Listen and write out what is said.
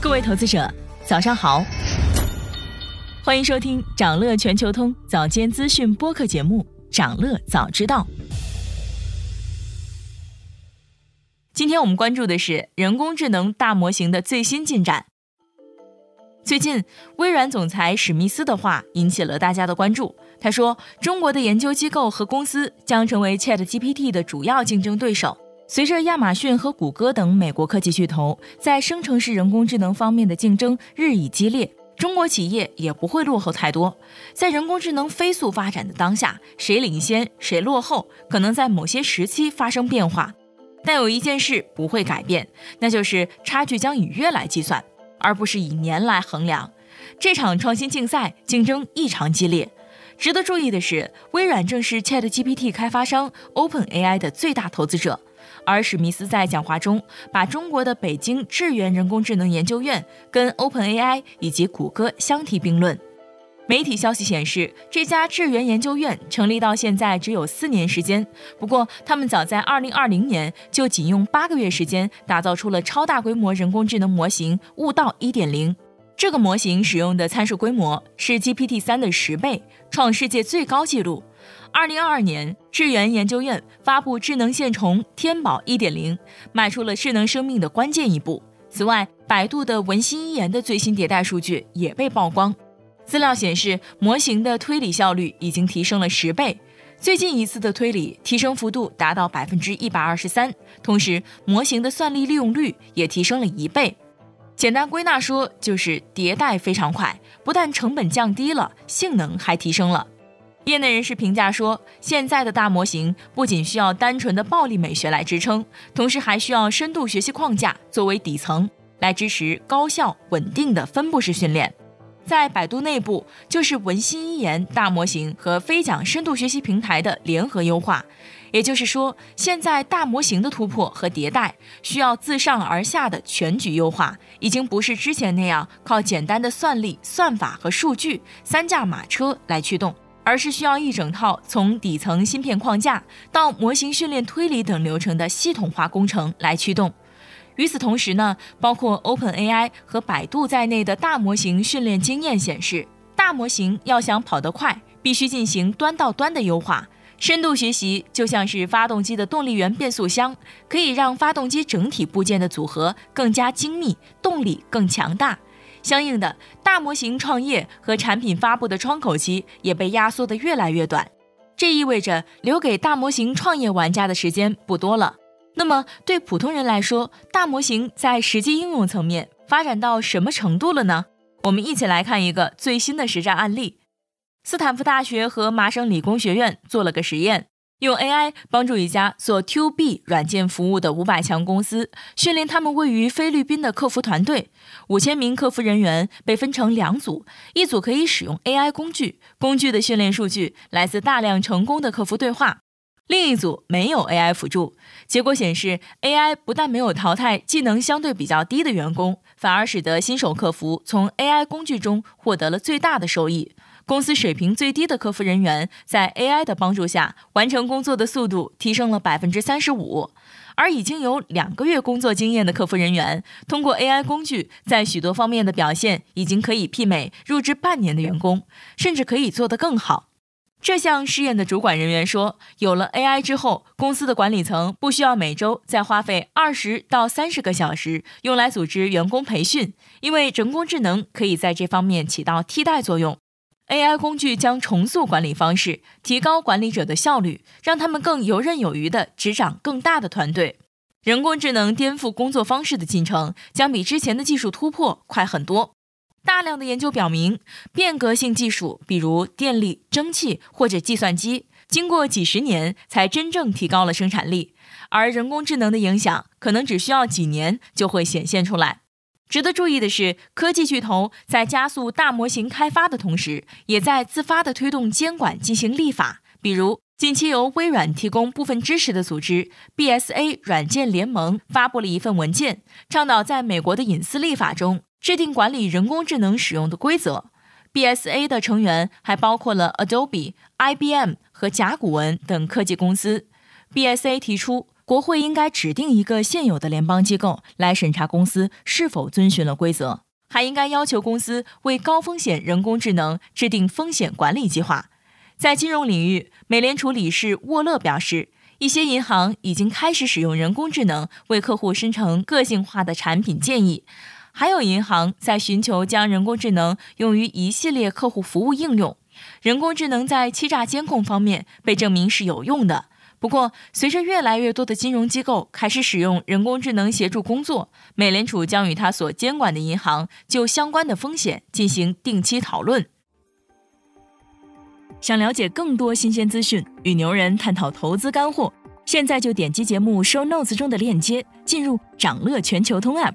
各位投资者，早上好，欢迎收听长乐全球通早间资讯播客节目《长乐早知道》。今天我们关注的是人工智能大模型的最新进展。最近，微软总裁史密斯的话引起了大家的关注。他说：“中国的研究机构和公司将成为 ChatGPT 的主要竞争对手。”随着亚马逊和谷歌等美国科技巨头在生成式人工智能方面的竞争日益激烈，中国企业也不会落后太多。在人工智能飞速发展的当下，谁领先谁落后，可能在某些时期发生变化。但有一件事不会改变，那就是差距将以月来计算，而不是以年来衡量。这场创新竞赛竞争异常激烈。值得注意的是，微软正是 ChatGPT 开发商 OpenAI 的最大投资者。而史密斯在讲话中把中国的北京智源人工智能研究院跟 OpenAI 以及谷歌相提并论。媒体消息显示，这家智源研究院成立到现在只有四年时间，不过他们早在2020年就仅用八个月时间打造出了超大规模人工智能模型悟道1.0。这个模型使用的参数规模是 GPT-3 的十倍，创世界最高纪录。二零二二年，智源研究院发布智能线虫天宝一点零，迈出了智能生命的关键一步。此外，百度的文心一言的最新迭代数据也被曝光。资料显示，模型的推理效率已经提升了十倍，最近一次的推理提升幅度达到百分之一百二十三。同时，模型的算力利用率也提升了一倍。简单归纳说，就是迭代非常快，不但成本降低了，性能还提升了。业内人士评价说，现在的大模型不仅需要单纯的暴力美学来支撑，同时还需要深度学习框架作为底层，来支持高效稳定的分布式训练。在百度内部，就是文心一言大模型和飞讲深度学习平台的联合优化。也就是说，现在大模型的突破和迭代需要自上而下的全局优化，已经不是之前那样靠简单的算力、算法和数据三驾马车来驱动。而是需要一整套从底层芯片框架到模型训练、推理等流程的系统化工程来驱动。与此同时呢，包括 OpenAI 和百度在内的大模型训练经验显示，大模型要想跑得快，必须进行端到端的优化。深度学习就像是发动机的动力源变速箱，可以让发动机整体部件的组合更加精密，动力更强大。相应的，大模型创业和产品发布的窗口期也被压缩得越来越短，这意味着留给大模型创业玩家的时间不多了。那么，对普通人来说，大模型在实际应用层面发展到什么程度了呢？我们一起来看一个最新的实战案例：斯坦福大学和麻省理工学院做了个实验。用 AI 帮助一家做 To B 软件服务的五百强公司训练他们位于菲律宾的客服团队。五千名客服人员被分成两组，一组可以使用 AI 工具，工具的训练数据来自大量成功的客服对话；另一组没有 AI 辅助。结果显示，AI 不但没有淘汰技能相对比较低的员工，反而使得新手客服从 AI 工具中获得了最大的收益。公司水平最低的客服人员在 AI 的帮助下，完成工作的速度提升了百分之三十五，而已经有两个月工作经验的客服人员，通过 AI 工具，在许多方面的表现已经可以媲美入职半年的员工，甚至可以做得更好。这项试验的主管人员说，有了 AI 之后，公司的管理层不需要每周再花费二十到三十个小时用来组织员工培训，因为人工智能可以在这方面起到替代作用。AI 工具将重塑管理方式，提高管理者的效率，让他们更游刃有余地执掌更大的团队。人工智能颠覆工作方式的进程将比之前的技术突破快很多。大量的研究表明，变革性技术，比如电力、蒸汽或者计算机，经过几十年才真正提高了生产力，而人工智能的影响可能只需要几年就会显现出来。值得注意的是，科技巨头在加速大模型开发的同时，也在自发地推动监管进行立法。比如，近期由微软提供部分支持的组织 BSA 软件联盟发布了一份文件，倡导在美国的隐私立法中制定管理人工智能使用的规则。BSA 的成员还包括了 Adobe、IBM 和甲骨文等科技公司。BSA 提出。国会应该指定一个现有的联邦机构来审查公司是否遵循了规则，还应该要求公司为高风险人工智能制定风险管理计划。在金融领域，美联储理事沃勒表示，一些银行已经开始使用人工智能为客户生成个性化的产品建议，还有银行在寻求将人工智能用于一系列客户服务应用。人工智能在欺诈监控方面被证明是有用的。不过，随着越来越多的金融机构开始使用人工智能协助工作，美联储将与它所监管的银行就相关的风险进行定期讨论。想了解更多新鲜资讯，与牛人探讨投资干货，现在就点击节目 show notes 中的链接，进入掌乐全球通 app。